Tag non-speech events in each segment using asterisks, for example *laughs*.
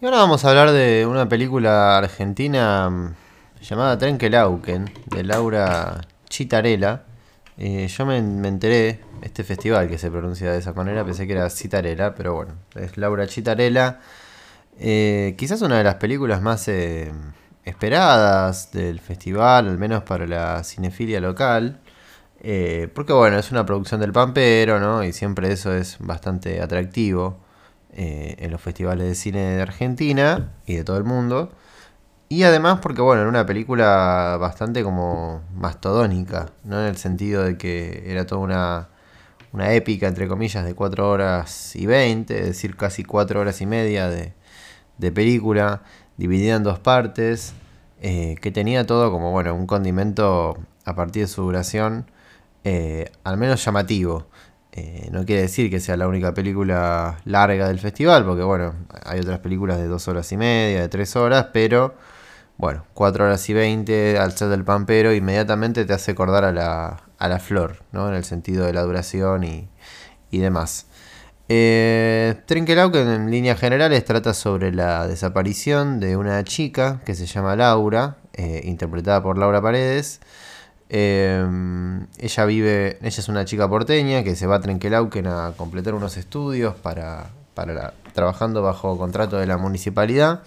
Y ahora vamos a hablar de una película argentina mm, llamada Trenkelauken, de Laura Chitarella. Eh, yo me, me enteré, este festival que se pronuncia de esa manera, pensé que era Citarella, pero bueno, es Laura Chitarella. Eh, quizás una de las películas más eh, esperadas del festival, al menos para la cinefilia local. Porque bueno, es una producción del Pampero, ¿no? Y siempre eso es bastante atractivo eh, en los festivales de cine de Argentina y de todo el mundo. Y además porque bueno, era una película bastante como mastodónica, ¿no? En el sentido de que era toda una, una épica, entre comillas, de 4 horas y 20, es decir, casi 4 horas y media de, de película, dividida en dos partes, eh, que tenía todo como, bueno, un condimento a partir de su duración, eh, al menos llamativo. Eh, no quiere decir que sea la única película larga del festival, porque bueno, hay otras películas de dos horas y media, de tres horas, pero bueno, cuatro horas y veinte al ser del Pampero inmediatamente te hace acordar a la, a la flor, ¿no? En el sentido de la duración y, y demás. Eh, Trenkelauken en líneas generales trata sobre la desaparición de una chica que se llama Laura, eh, interpretada por Laura Paredes. Eh, ella vive, ella es una chica porteña que se va a Trenkelauken a completar unos estudios para, para trabajando bajo contrato de la municipalidad.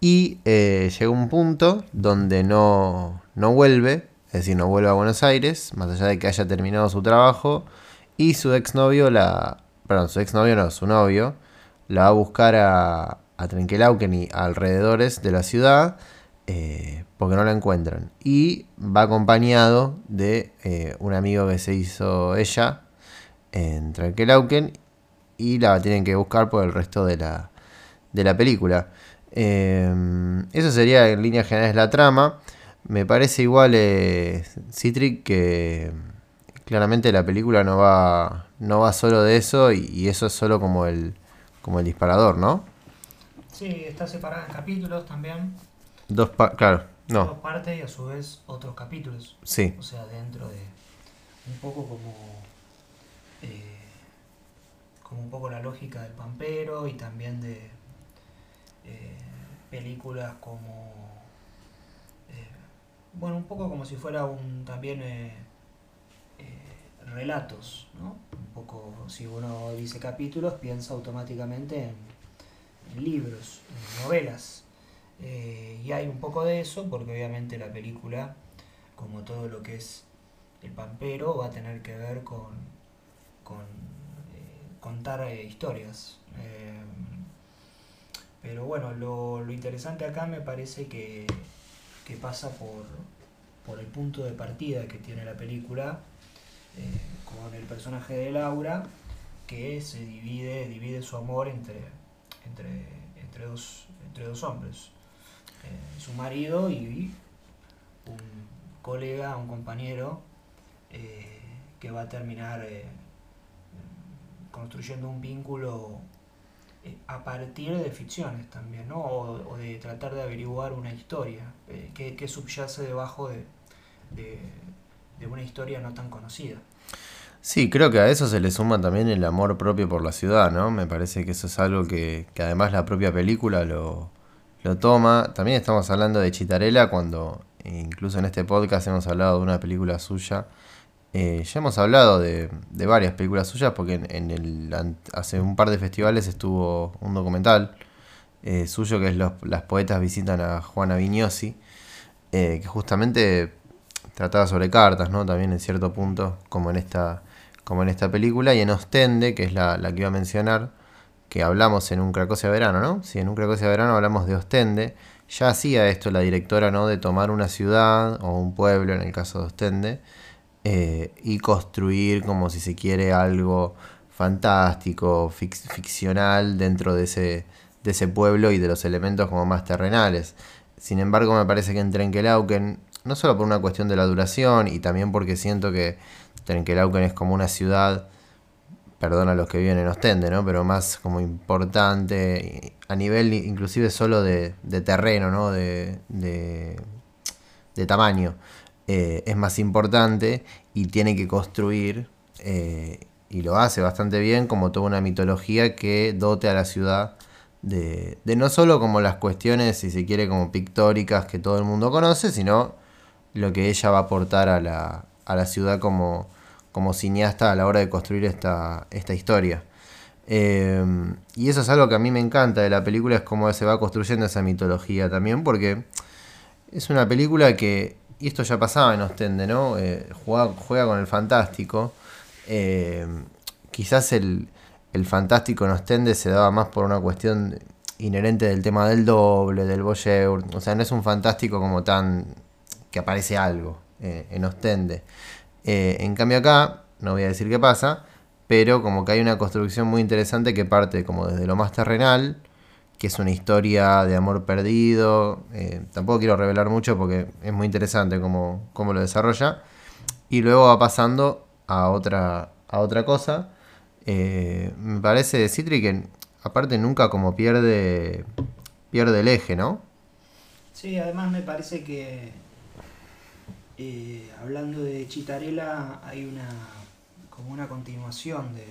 Y eh, llega un punto donde no, no vuelve, es decir, no vuelve a Buenos Aires, más allá de que haya terminado su trabajo. Y su exnovio la. Perdón, su exnovio no, su novio. La va a buscar a, a y alrededores de la ciudad. Eh, porque no la encuentran. Y va acompañado de eh, un amigo que se hizo ella en Trenkelauken. Y la tienen que buscar por el resto de la, de la película. Eh, eso sería en líneas generales la trama. Me parece igual, eh, Citric, que claramente la película no va, no va solo de eso y, y eso es solo como el, como el disparador, ¿no? Sí, está separada en capítulos también. Dos claro, Dos no, partes y a su vez otros capítulos. sí, O sea, dentro de un poco como. eh, como un poco la lógica del Pampero y también de eh, películas como. eh, bueno, un poco como si fuera un también eh, eh, relatos, ¿no? Un poco, si uno dice capítulos, piensa automáticamente en, en libros, en novelas. Eh, y hay un poco de eso porque obviamente la película, como todo lo que es el pampero, va a tener que ver con, con eh, contar eh, historias. Pero bueno, lo, lo interesante acá me parece que, que pasa por, por el punto de partida que tiene la película con el personaje de Laura que se divide, divide su amor entre, entre, entre, dos, entre dos hombres. Eh, su marido y un colega, un compañero eh, que va a terminar eh, construyendo un vínculo a partir de ficciones también, ¿no? O, de tratar de averiguar una historia que, subyace debajo de, de, de una historia no tan conocida. Sí, creo que a eso se le suma también el amor propio por la ciudad, ¿no? Me parece que eso es algo que, que además la propia película lo, lo toma. También estamos hablando de Chitarella cuando incluso en este podcast hemos hablado de una película suya. Eh, ya hemos hablado de, varias películas suyas porque en, el, hace un par de festivales estuvo un documental eh, suyo que es Las poetas visitan a Juana Vignosi, eh, que justamente trataba sobre cartas, ¿no? También en cierto punto, como en esta, como en esta película, y en Ostende, que es la, la que iba a mencionar, que hablamos en un Cracosia Verano, ¿no? Sí, en un Cracosia Verano hablamos de Ostende. Ya hacía esto la directora, ¿no? De tomar una ciudad o un pueblo, en el caso de Ostende, eh, y construir como si se quiere algo fantástico, fic- ficcional dentro de ese, de ese pueblo y de los elementos como más terrenales. Sin embargo, me parece que en Trenkelauken, no solo por una cuestión de la duración y también porque siento que Trenkelauken es como una ciudad, perdón a los que viven en Ostende, ¿no? Pero más como importante a nivel inclusive solo de, terreno, ¿no? De, de, de tamaño. Eh, es más importante y tiene que construir, eh, y lo hace bastante bien, como toda una mitología que dote a la ciudad de, de no solo como las cuestiones, si se quiere, como pictóricas que todo el mundo conoce, sino lo que ella va a aportar a la, a la ciudad como, como cineasta a la hora de construir esta, esta historia. Eh, y eso es algo que a mí me encanta de la película, es cómo se va construyendo esa mitología también, porque es una película que, y esto ya pasaba en Ostende, ¿no? Eh, juega, juega, con el fantástico. Eh, quizás el, el, fantástico en Ostende se daba más por una cuestión inherente del tema del doble, del voyeur. O sea, no es un fantástico como tan que aparece algo eh, en Ostende. Eh, en cambio acá, no voy a decir qué pasa, pero como que hay una construcción muy interesante que parte como desde lo más terrenal, que es una historia de amor perdido. Eh, tampoco quiero revelar mucho porque es muy interesante cómo, cómo, lo desarrolla. Y luego va pasando a otra, a otra cosa. Eh, me parece de Citri que aparte nunca como pierde, pierde el eje, ¿no? Sí, además me parece que eh, hablando de Chitarela hay una como una continuación de,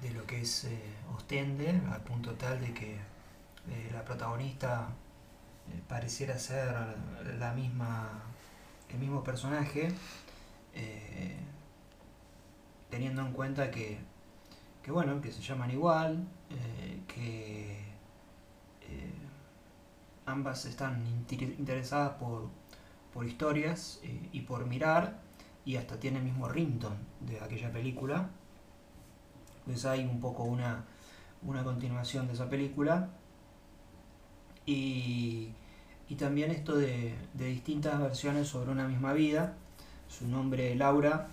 de lo que es eh, Ostende, al punto tal de que eh, la protagonista pareciera ser la misma, el mismo personaje, teniendo en cuenta que, que, bueno, que se llaman igual, que ambas están interesadas por, por historias y por mirar y hasta tiene el mismo ringtone de aquella película. Entonces hay un poco una, una continuación de esa película. Y, y también esto de, de, distintas versiones sobre una misma vida. Su nombre Laura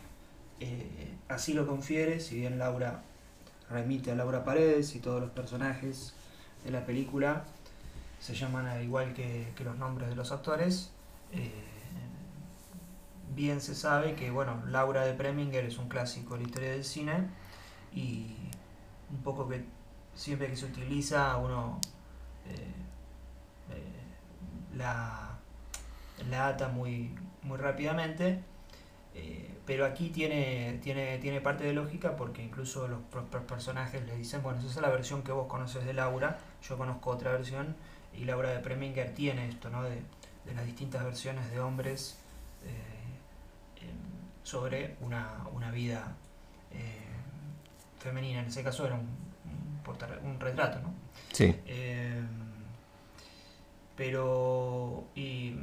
eh, así lo confiere, si bien Laura remite a Laura Paredes y todos los personajes de la película se llaman al igual que, que los nombres de los actores. Eh, bien se sabe que bueno, Laura de Preminger es un clásico de la historia del cine y un poco que siempre que se utiliza uno eh, eh, la, la, ata muy, muy rápidamente. Eh, pero aquí tiene, tiene, tiene parte de lógica porque incluso los personajes le dicen, bueno, esa es la versión que vos conoces de Laura, yo conozco otra versión y Laura de Preminger tiene esto, ¿no? De, de las distintas versiones de hombres sobre una, una vida eh, femenina. En ese caso era un, un, un retrato, ¿no? Sí. Eh, pero. Y,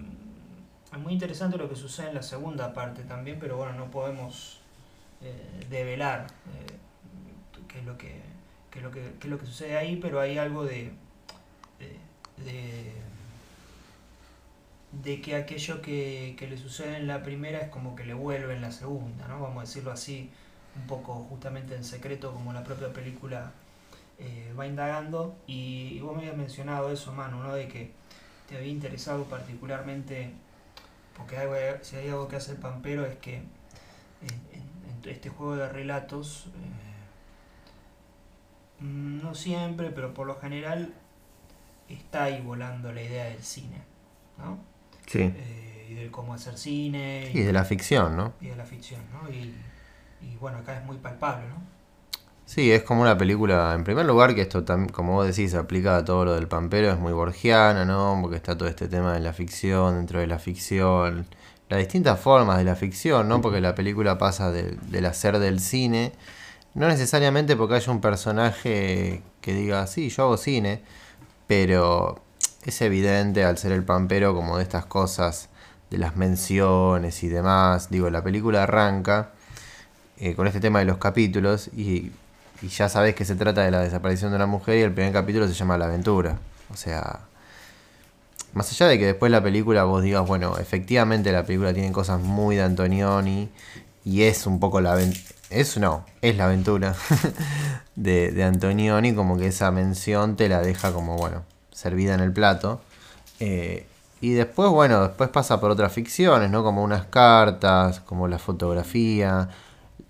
es muy interesante lo que sucede en la segunda parte también, pero bueno, no podemos eh, develar qué es lo que, qué es lo que, qué es lo que sucede ahí, pero hay algo de, de, de de que aquello que, que, le sucede en la primera es como que le vuelve en la segunda, ¿no? Vamos a decirlo así, un poco justamente en secreto, como la propia película eh, va indagando. Y, vos me habías mencionado eso, Manu, ¿no? De que te había interesado particularmente, porque si hay algo que hace el Pampero es que en, en este juego de relatos, eh, no siempre, pero por lo general, está ahí volando la idea del cine, ¿no? Sí. Eh, y de cómo hacer cine. Y, y, de la ficción, ¿no? Y de la ficción, ¿no? Y, y, bueno, acá es muy palpable, ¿no? Sí, es como una película, en primer lugar, que esto, como vos decís, aplica a todo lo del pampero, es muy borgiana, ¿no? Porque está todo este tema de la ficción, dentro de la ficción, las distintas formas de la ficción, ¿no? Porque la película pasa de, del hacer del cine, no necesariamente porque haya un personaje que diga, sí, yo hago cine, pero es evidente al ser el pampero como de estas cosas, de las menciones y demás. Digo, la película arranca eh, con este tema de los capítulos y, ya sabes que se trata de la desaparición de una mujer y el primer capítulo se llama La aventura. O sea, más allá de que después la película vos digas, bueno, efectivamente la película tiene cosas muy de Antonioni y es un poco la es no, es la aventura *laughs* de, de Antonioni, como que esa mención te la deja como, bueno, servida en el plato. Eh, y después, bueno, después pasa por otras ficciones, ¿no? Como unas cartas, como la fotografía,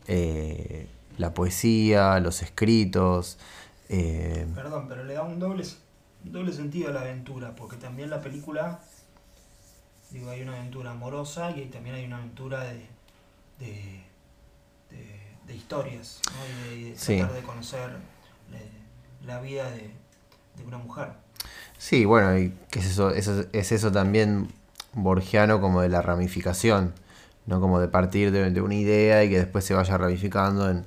eh, la poesía, los escritos. Eh... Perdón, pero le da un doble, un doble sentido a la aventura, porque también la película, digo, hay una aventura amorosa y también hay una aventura de, de, de, de historias, ¿no? Y de, de tratar sí. de conocer la vida de de una mujer. Sí, bueno, y que es eso, es eso también borgiano como de la ramificación, no como de partir de, de una idea y que después se vaya ramificando en,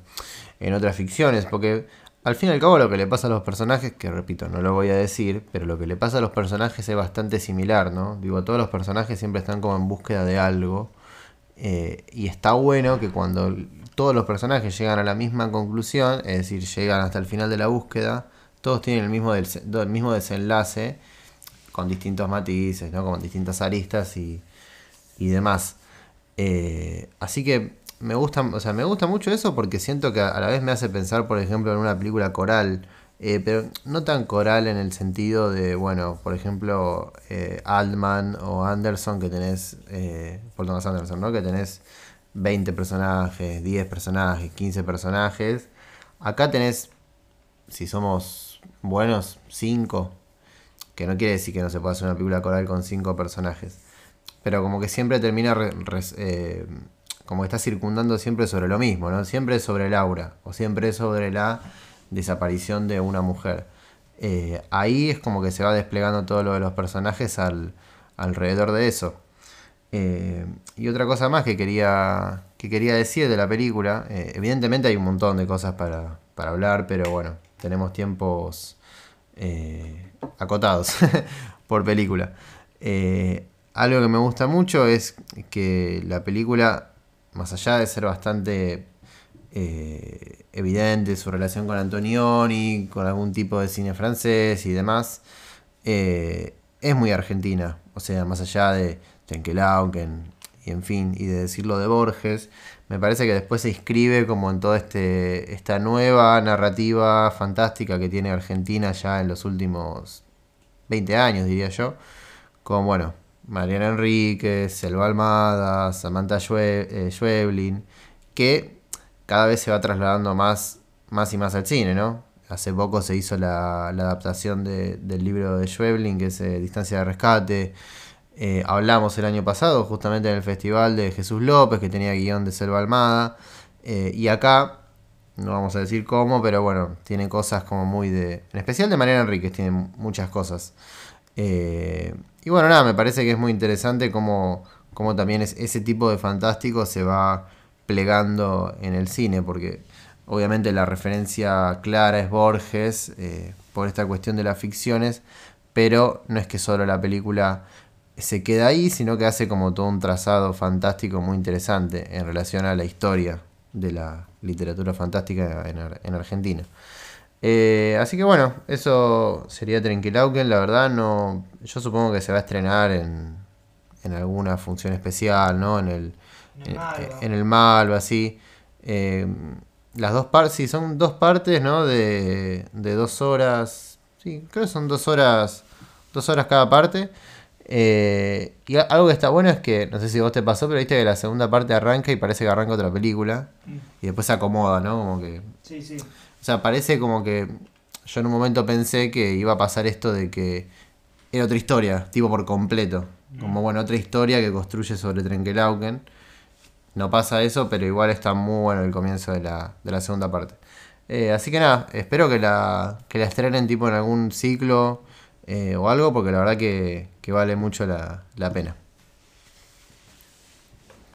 en otras ficciones, porque al fin y al cabo lo que le pasa a los personajes, que repito, no lo voy a decir, pero lo que le pasa a los personajes es bastante similar, ¿no? Digo, todos los personajes siempre están como en búsqueda de algo, eh, y está bueno que cuando todos los personajes llegan a la misma conclusión, es decir, llegan hasta el final de la búsqueda, todos tienen el mismo, el mismo desenlace, con distintos matices, ¿no? con distintas aristas y, y demás. Eh, así que me gusta, o sea, me gusta mucho eso porque siento que a la vez me hace pensar, por ejemplo, en una película coral, eh, pero no tan coral en el sentido de, bueno, por ejemplo, eh, Altman o Anderson, que tenés, eh, Paul Thomas Anderson, ¿no? Que tenés 20 personajes, 10 personajes, 15 personajes. Acá tenés, si somos buenos, 5, que no quiere decir que no se pueda hacer una película coral con 5 personajes. Pero como que siempre termina, eh, como que está circundando siempre sobre lo mismo, ¿no? Siempre sobre Laura, o siempre sobre la desaparición de una mujer. Eh, ahí es como que se va desplegando todo lo de los personajes al, alrededor de eso. Eh, y otra cosa más que quería, que quería decir de la película, evidentemente hay un montón de cosas para, para hablar, pero bueno, tenemos tiempos eh, acotados *laughs* por película. Eh, algo que me gusta mucho es que la película, más allá de ser bastante eh, evidente su relación con Antonioni, con algún tipo de cine francés y demás, es muy argentina. O sea, más allá de Trenkelauken y en fin, y de decirlo de Borges, me parece que después se inscribe como en toda este, esta nueva narrativa fantástica que tiene Argentina ya en los últimos 20 años, diría yo, con, bueno, Mariana Enríquez, Selva Almada, Samantha Schwe- eh, Schweblin, que cada vez se va trasladando más, más y más al cine, ¿no? Hace poco se hizo la, la adaptación de- del libro de Schweblin, que es eh, Distancia de Rescate. Eh, hablamos el año pasado, justamente en el festival de Jesús López, que tenía guion de Selva Almada. Eh, y acá, no vamos a decir cómo, pero bueno, tiene cosas como muy de... En especial de Mariana Enríquez, tiene muchas cosas. Eh, y bueno, nada, me parece que es muy interesante cómo, cómo también es, ese tipo de fantástico se va plegando en el cine, porque obviamente la referencia clara es Borges, por esta cuestión de las ficciones, pero no es que solo la película se queda ahí, sino que hace como todo un trazado fantástico muy interesante en relación a la historia de la literatura fantástica en, Ar- en Argentina. Eh, así que bueno, eso sería Trenquilauken, la verdad no, yo supongo que se va a estrenar en, en alguna función especial, ¿no? En el, En el en, Malva. en el Malva, así. Eh, las dos partes, sí, son dos partes, ¿no? De, de dos horas, sí, creo que son dos horas, dos horas cada parte. Eh, y algo que está bueno es que, no sé si vos te pasó, pero viste que la segunda parte arranca y parece que arranca otra película. Mm. Y después se acomoda, ¿no? Como que Sí, sí. o sea, parece como que yo en un momento pensé que iba a pasar esto de que era otra historia, tipo por completo. Como, bueno, otra historia que construye sobre Trenkelauken. No pasa eso, pero igual está muy bueno el comienzo de la, de la segunda parte. Eh, así que nada, espero que la, que la estrenen tipo en algún ciclo eh, o algo, porque la verdad que, vale mucho la pena.